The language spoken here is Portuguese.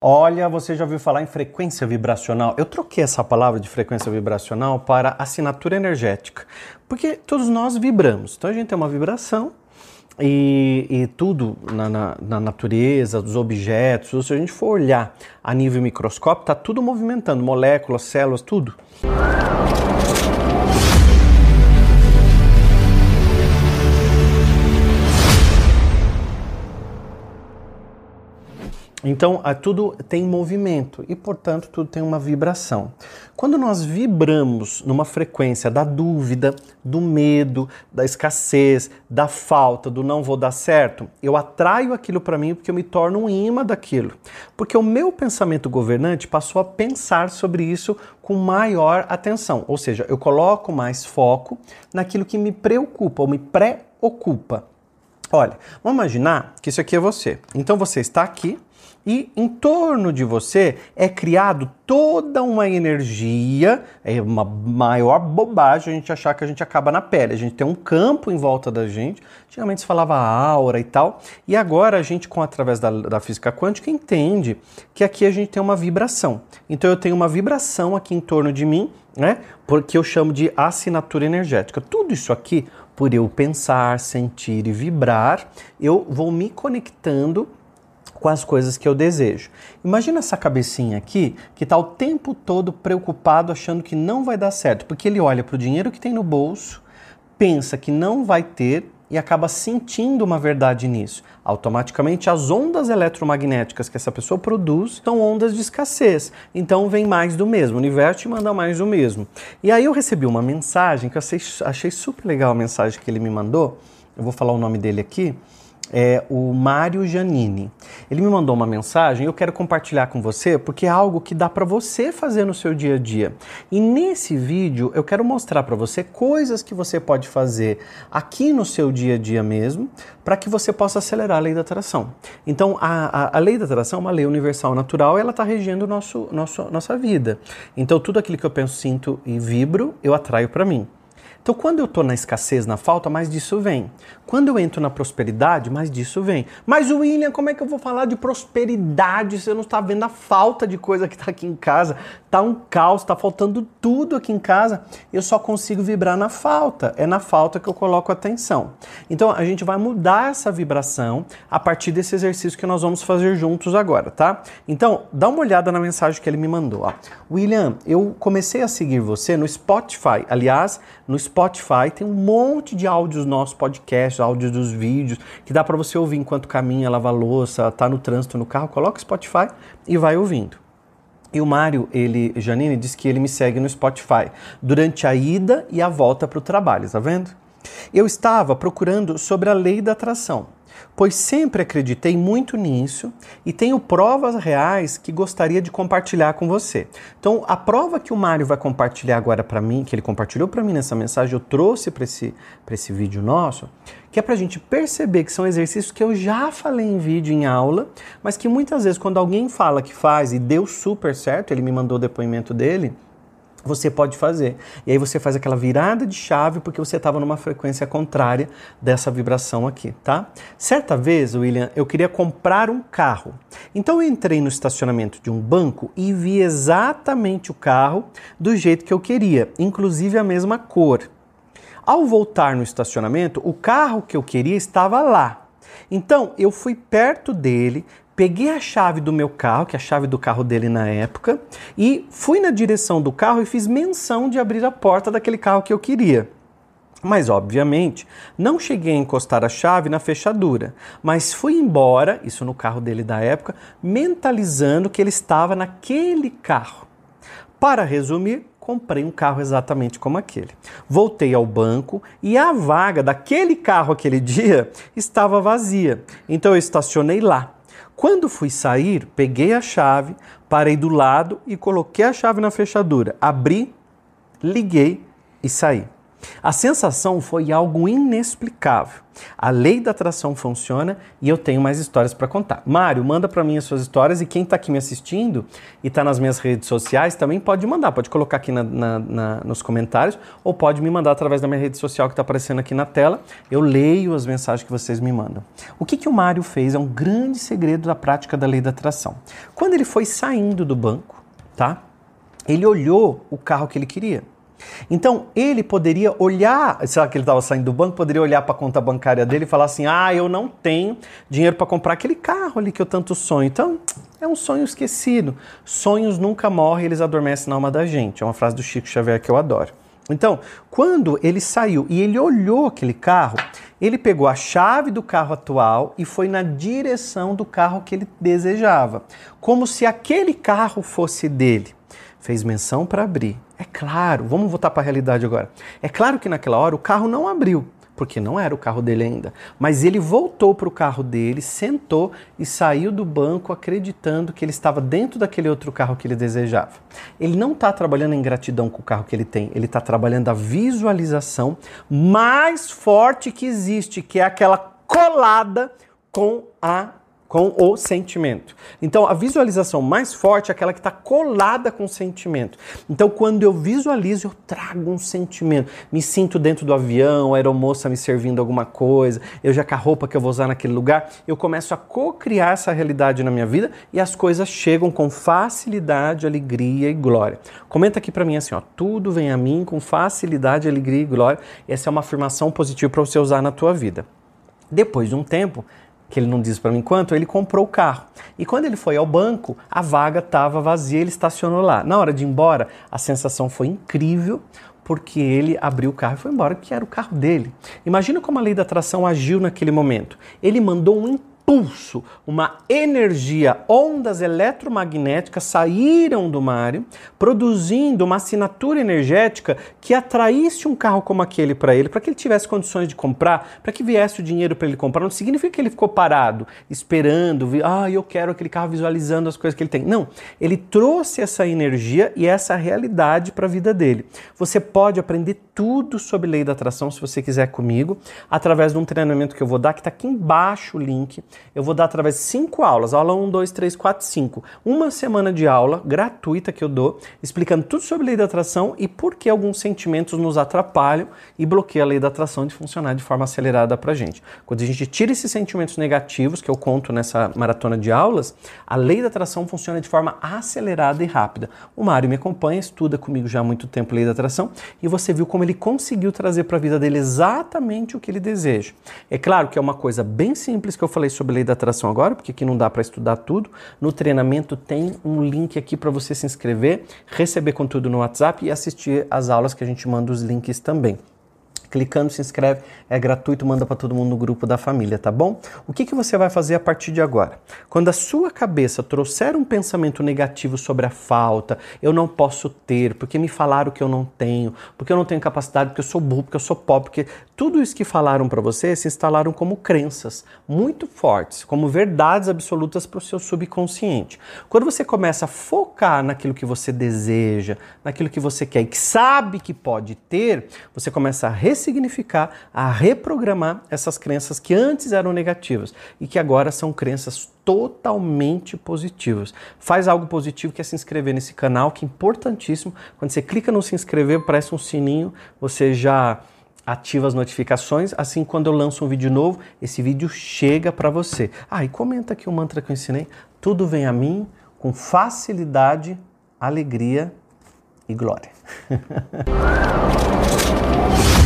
Olha, você já ouviu falar em frequência vibracional? Eu troquei essa palavra de frequência vibracional para assinatura energética, porque todos nós vibramos. Então a gente tem uma vibração e, e tudo na, na, na, natureza, dos objetos, se a gente for olhar a nível microscópio, está tudo movimentando, moléculas, células, tudo. Então, tudo tem movimento e, portanto, tudo tem uma vibração. Quando nós vibramos numa frequência da dúvida, do medo, da escassez, da falta, do não vou dar certo, eu atraio aquilo para mim porque eu me torno um imã daquilo. Porque o meu pensamento governante passou a pensar sobre isso com maior atenção, ou seja, eu coloco mais foco naquilo que me preocupa ou me preocupa. Olha, vamos imaginar que isso aqui é você. Então você está aqui e em torno de você é criado toda uma energia, é uma maior bobagem a gente achar que a gente acaba na pele. A gente tem um campo em volta da gente. Antigamente se falava aura e tal, e agora a gente, com através da, da física quântica, entende que aqui a gente tem uma vibração. Então eu tenho uma vibração aqui em torno de mim, né? Porque eu chamo de assinatura energética. Tudo isso aqui, por eu pensar, sentir e vibrar, eu vou me conectando com as coisas que eu desejo. Imagina essa cabecinha aqui que está o tempo todo preocupado, achando que não vai dar certo, porque ele olha para o dinheiro que tem no bolso, pensa que não vai ter e acaba sentindo uma verdade nisso. Automaticamente, as ondas eletromagnéticas que essa pessoa produz são ondas de escassez. Então, vem mais do mesmo. O universo te manda mais do mesmo. E aí, eu recebi uma mensagem que eu achei, achei super legal a mensagem que ele me mandou. Eu vou falar o nome dele aqui é o Mário Janini. Ele me mandou uma mensagem eu quero compartilhar com você porque é algo que dá para você fazer no seu dia a dia. E nesse vídeo eu quero mostrar para você coisas que você pode fazer aqui no seu dia a dia mesmo para que você possa acelerar a lei da atração. Então a, a, a lei da atração é uma lei universal natural ela está regendo nosso, nosso, nossa vida. Então tudo aquilo que eu penso, sinto e vibro eu atraio para mim. Então, quando eu estou na escassez, na falta, mais disso vem. Quando eu entro na prosperidade, mais disso vem. Mas, William, como é que eu vou falar de prosperidade se eu não está vendo a falta de coisa que está aqui em casa? Tá um caos, está faltando tudo aqui em casa. Eu só consigo vibrar na falta. É na falta que eu coloco atenção. Então, a gente vai mudar essa vibração a partir desse exercício que nós vamos fazer juntos agora, tá? Então, dá uma olhada na mensagem que ele me mandou. Ó. William, eu comecei a seguir você no Spotify. Aliás, no Spotify tem um monte de áudios nossos podcasts, áudios dos vídeos, que dá para você ouvir enquanto caminha, lava louça, tá no trânsito no carro, coloca o Spotify e vai ouvindo. E o Mário, ele, Janine, diz que ele me segue no Spotify durante a ida e a volta para o trabalho, tá vendo? Eu estava procurando sobre a lei da atração pois sempre acreditei muito nisso e tenho provas reais que gostaria de compartilhar com você. Então, a prova que o Mário vai compartilhar agora para mim, que ele compartilhou para mim nessa mensagem, eu trouxe para esse, esse vídeo nosso, que é para a gente perceber que são exercícios que eu já falei em vídeo, em aula, mas que muitas vezes quando alguém fala que faz e deu super certo, ele me mandou o depoimento dele, você pode fazer. E aí você faz aquela virada de chave porque você estava numa frequência contrária dessa vibração aqui, tá? Certa vez, William, eu queria comprar um carro. Então eu entrei no estacionamento de um banco e vi exatamente o carro do jeito que eu queria, inclusive a mesma cor. Ao voltar no estacionamento, o carro que eu queria estava lá. Então eu fui perto dele, peguei a chave do meu carro, que é a chave do carro dele na época, e fui na direção do carro e fiz menção de abrir a porta daquele carro que eu queria. Mas, obviamente, não cheguei a encostar a chave na fechadura, mas fui embora, isso no carro dele da época, mentalizando que ele estava naquele carro. Para resumir, comprei um carro exatamente como aquele. Voltei ao banco e a vaga daquele carro aquele dia estava vazia. Então eu estacionei lá. Quando fui sair, peguei a chave, parei do lado e coloquei a chave na fechadura. Abri, liguei e saí. A sensação foi algo inexplicável. A lei da atração funciona e eu tenho mais histórias para contar. Mário, manda para mim as suas histórias e quem está aqui me assistindo e está nas minhas redes sociais também pode mandar. Pode colocar aqui na, na, na, nos comentários ou pode me mandar através da minha rede social que está aparecendo aqui na tela. Eu leio as mensagens que vocês me mandam. O que, que o Mário fez é um grande segredo da prática da lei da atração. Quando ele foi saindo do banco, tá? Ele olhou o carro que ele queria. Então ele poderia olhar, será que ele estava saindo do banco? Poderia olhar para a conta bancária dele e falar assim: ah, eu não tenho dinheiro para comprar aquele carro ali que eu tanto sonho. Então é um sonho esquecido. Sonhos nunca morrem, eles adormecem na alma da gente. É uma frase do Chico Xavier que eu adoro. Então, quando ele saiu e ele olhou aquele carro, ele pegou a chave do carro atual e foi na direção do carro que ele desejava, como se aquele carro fosse dele fez menção para abrir. É claro, vamos voltar para a realidade agora. É claro que naquela hora o carro não abriu, porque não era o carro dele ainda. Mas ele voltou para o carro dele, sentou e saiu do banco acreditando que ele estava dentro daquele outro carro que ele desejava. Ele não está trabalhando em gratidão com o carro que ele tem, ele está trabalhando a visualização mais forte que existe, que é aquela colada com a com o sentimento. Então, a visualização mais forte é aquela que está colada com o sentimento. Então, quando eu visualizo, eu trago um sentimento. Me sinto dentro do avião, a aeromoça me servindo alguma coisa, eu já com a roupa que eu vou usar naquele lugar, eu começo a co-criar essa realidade na minha vida e as coisas chegam com facilidade, alegria e glória. Comenta aqui para mim assim, ó, tudo vem a mim com facilidade, alegria e glória. Essa é uma afirmação positiva para você usar na tua vida. Depois de um tempo, que ele não diz para mim quanto, ele comprou o carro. E quando ele foi ao banco, a vaga estava vazia, ele estacionou lá. Na hora de ir embora, a sensação foi incrível, porque ele abriu o carro e foi embora, que era o carro dele. Imagina como a lei da atração agiu naquele momento. Ele mandou um impulso, uma energia, ondas eletromagnéticas saíram do Mário, produzindo uma assinatura energética que atraísse um carro como aquele para ele, para que ele tivesse condições de comprar, para que viesse o dinheiro para ele comprar. Não significa que ele ficou parado, esperando, ah, eu quero aquele carro visualizando as coisas que ele tem. Não, ele trouxe essa energia e essa realidade para a vida dele. Você pode aprender tudo sobre lei da atração se você quiser comigo, através de um treinamento que eu vou dar, que está aqui embaixo o link eu vou dar através de cinco aulas, aula 1, 2, 3, 4, 5. Uma semana de aula gratuita que eu dou, explicando tudo sobre lei da atração e por que alguns sentimentos nos atrapalham e bloqueiam a lei da atração de funcionar de forma acelerada pra gente. Quando a gente tira esses sentimentos negativos, que eu conto nessa maratona de aulas, a lei da atração funciona de forma acelerada e rápida. O Mário me acompanha, estuda comigo já há muito tempo lei da atração e você viu como ele conseguiu trazer para a vida dele exatamente o que ele deseja. É claro que é uma coisa bem simples que eu falei sobre sobre lei da atração agora, porque aqui não dá para estudar tudo. No treinamento tem um link aqui para você se inscrever, receber conteúdo no WhatsApp e assistir as aulas que a gente manda os links também. Clicando, se inscreve, é gratuito, manda para todo mundo no grupo da família, tá bom? O que, que você vai fazer a partir de agora? Quando a sua cabeça trouxer um pensamento negativo sobre a falta, eu não posso ter, porque me falaram que eu não tenho, porque eu não tenho capacidade, porque eu sou burro, porque eu sou pobre, porque tudo isso que falaram para você se instalaram como crenças muito fortes, como verdades absolutas para o seu subconsciente. Quando você começa a focar naquilo que você deseja, naquilo que você quer e que sabe que pode ter, você começa a ressignificar, a reprogramar essas crenças que antes eram negativas e que agora são crenças totalmente positivas. Faz algo positivo que é se inscrever nesse canal, que é importantíssimo. Quando você clica no se inscrever, parece um sininho, você já ativa as notificações, assim quando eu lanço um vídeo novo, esse vídeo chega para você. Ah, e comenta aqui o mantra que eu ensinei. Tudo vem a mim com facilidade, alegria e glória.